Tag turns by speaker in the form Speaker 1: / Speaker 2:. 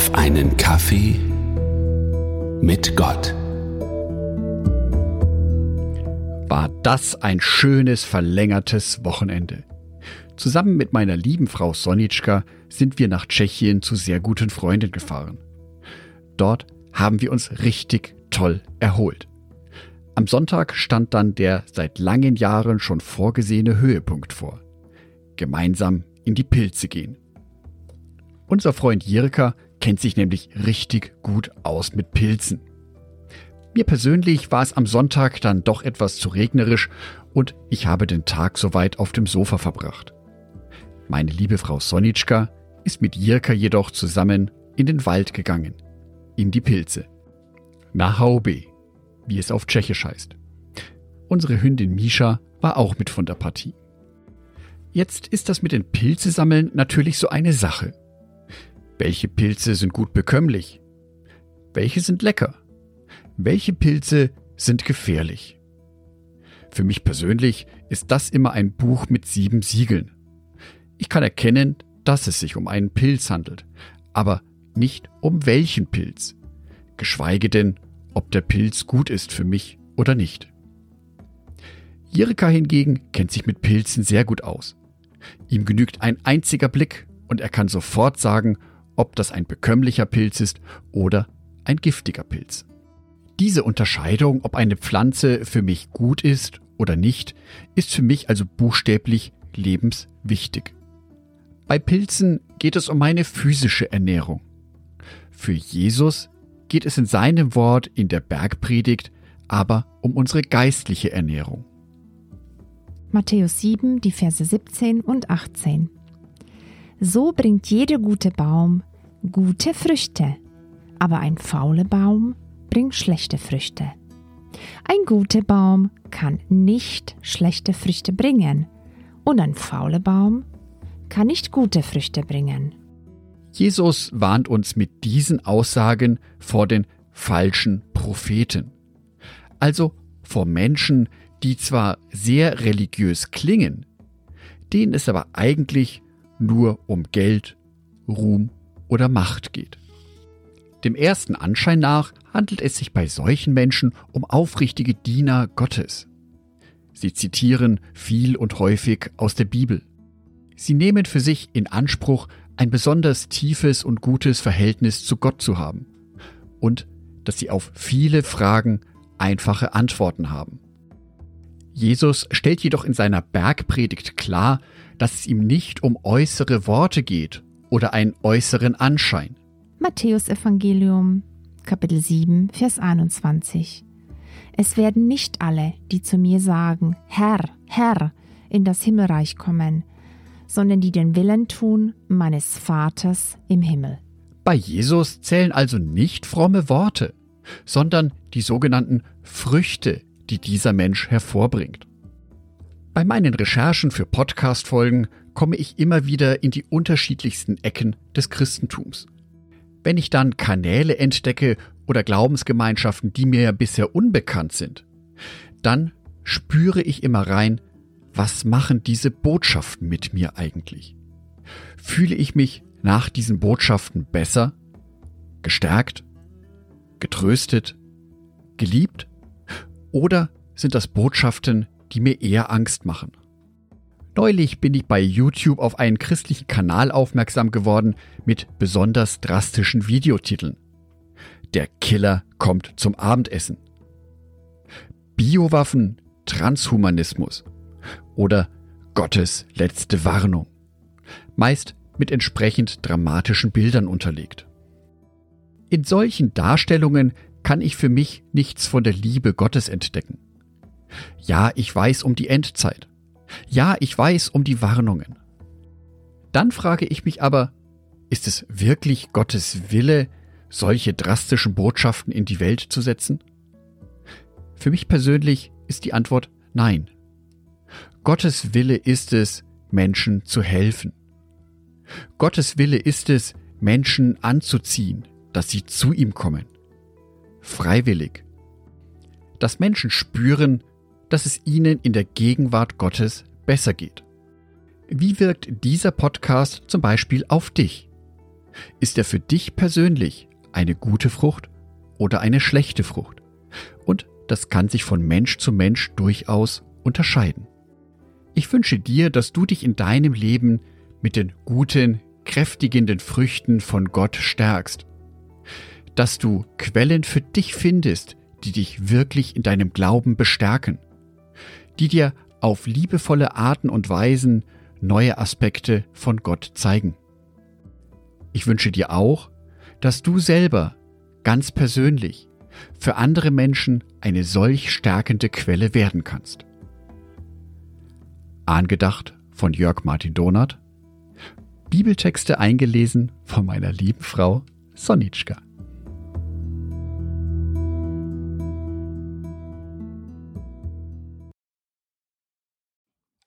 Speaker 1: auf einen Kaffee mit Gott.
Speaker 2: War das ein schönes verlängertes Wochenende. Zusammen mit meiner lieben Frau Sonitschka sind wir nach Tschechien zu sehr guten Freunden gefahren. Dort haben wir uns richtig toll erholt. Am Sonntag stand dann der seit langen Jahren schon vorgesehene Höhepunkt vor. Gemeinsam in die Pilze gehen. Unser Freund Jirka kennt sich nämlich richtig gut aus mit Pilzen. Mir persönlich war es am Sonntag dann doch etwas zu regnerisch und ich habe den Tag soweit auf dem Sofa verbracht. Meine liebe Frau Sonitschka ist mit Jirka jedoch zusammen in den Wald gegangen, in die Pilze. Nach Haube, wie es auf Tschechisch heißt. Unsere Hündin Misha war auch mit von der Partie. Jetzt ist das mit den Pilze sammeln natürlich so eine Sache. Welche Pilze sind gut bekömmlich? Welche sind lecker? Welche Pilze sind gefährlich? Für mich persönlich ist das immer ein Buch mit sieben Siegeln. Ich kann erkennen, dass es sich um einen Pilz handelt, aber nicht um welchen Pilz, geschweige denn, ob der Pilz gut ist für mich oder nicht. Jirka hingegen kennt sich mit Pilzen sehr gut aus. Ihm genügt ein einziger Blick und er kann sofort sagen, ob das ein bekömmlicher Pilz ist oder ein giftiger Pilz. Diese Unterscheidung, ob eine Pflanze für mich gut ist oder nicht, ist für mich also buchstäblich lebenswichtig. Bei Pilzen geht es um meine physische Ernährung. Für Jesus geht es in seinem Wort in der Bergpredigt aber um unsere geistliche Ernährung.
Speaker 3: Matthäus 7, die Verse 17 und 18. So bringt jeder gute Baum gute Früchte, aber ein fauler Baum bringt schlechte Früchte. Ein guter Baum kann nicht schlechte Früchte bringen und ein fauler Baum kann nicht gute Früchte bringen.
Speaker 2: Jesus warnt uns mit diesen Aussagen vor den falschen Propheten, also vor Menschen, die zwar sehr religiös klingen, denen es aber eigentlich nur um Geld, Ruhm oder Macht geht. Dem ersten Anschein nach handelt es sich bei solchen Menschen um aufrichtige Diener Gottes. Sie zitieren viel und häufig aus der Bibel. Sie nehmen für sich in Anspruch, ein besonders tiefes und gutes Verhältnis zu Gott zu haben und dass sie auf viele Fragen einfache Antworten haben. Jesus stellt jedoch in seiner Bergpredigt klar, dass es ihm nicht um äußere Worte geht oder einen äußeren Anschein.
Speaker 3: Matthäus Evangelium, Kapitel 7, Vers 21. Es werden nicht alle, die zu mir sagen, Herr, Herr, in das Himmelreich kommen, sondern die den Willen tun meines Vaters im Himmel.
Speaker 2: Bei Jesus zählen also nicht fromme Worte, sondern die sogenannten Früchte, die dieser Mensch hervorbringt. Bei meinen Recherchen für Podcast-Folgen komme ich immer wieder in die unterschiedlichsten Ecken des Christentums. Wenn ich dann Kanäle entdecke oder Glaubensgemeinschaften, die mir bisher unbekannt sind, dann spüre ich immer rein, was machen diese Botschaften mit mir eigentlich? Fühle ich mich nach diesen Botschaften besser, gestärkt, getröstet, geliebt? Oder sind das Botschaften, die mir eher Angst machen? Neulich bin ich bei YouTube auf einen christlichen Kanal aufmerksam geworden mit besonders drastischen Videotiteln. Der Killer kommt zum Abendessen. Biowaffen, Transhumanismus oder Gottes letzte Warnung. Meist mit entsprechend dramatischen Bildern unterlegt. In solchen Darstellungen kann ich für mich nichts von der Liebe Gottes entdecken. Ja, ich weiß um die Endzeit. Ja, ich weiß um die Warnungen. Dann frage ich mich aber, ist es wirklich Gottes Wille, solche drastischen Botschaften in die Welt zu setzen? Für mich persönlich ist die Antwort nein. Gottes Wille ist es, Menschen zu helfen. Gottes Wille ist es, Menschen anzuziehen, dass sie zu ihm kommen. Freiwillig. Dass Menschen spüren, dass es ihnen in der Gegenwart Gottes besser geht. Wie wirkt dieser Podcast zum Beispiel auf dich? Ist er für dich persönlich eine gute Frucht oder eine schlechte Frucht? Und das kann sich von Mensch zu Mensch durchaus unterscheiden. Ich wünsche dir, dass du dich in deinem Leben mit den guten, kräftigenden Früchten von Gott stärkst. Dass du Quellen für dich findest, die dich wirklich in deinem Glauben bestärken, die dir auf liebevolle Arten und Weisen neue Aspekte von Gott zeigen. Ich wünsche dir auch, dass du selber ganz persönlich für andere Menschen eine solch stärkende Quelle werden kannst. Angedacht von Jörg Martin Donath, Bibeltexte eingelesen von meiner lieben Frau Sonitschka.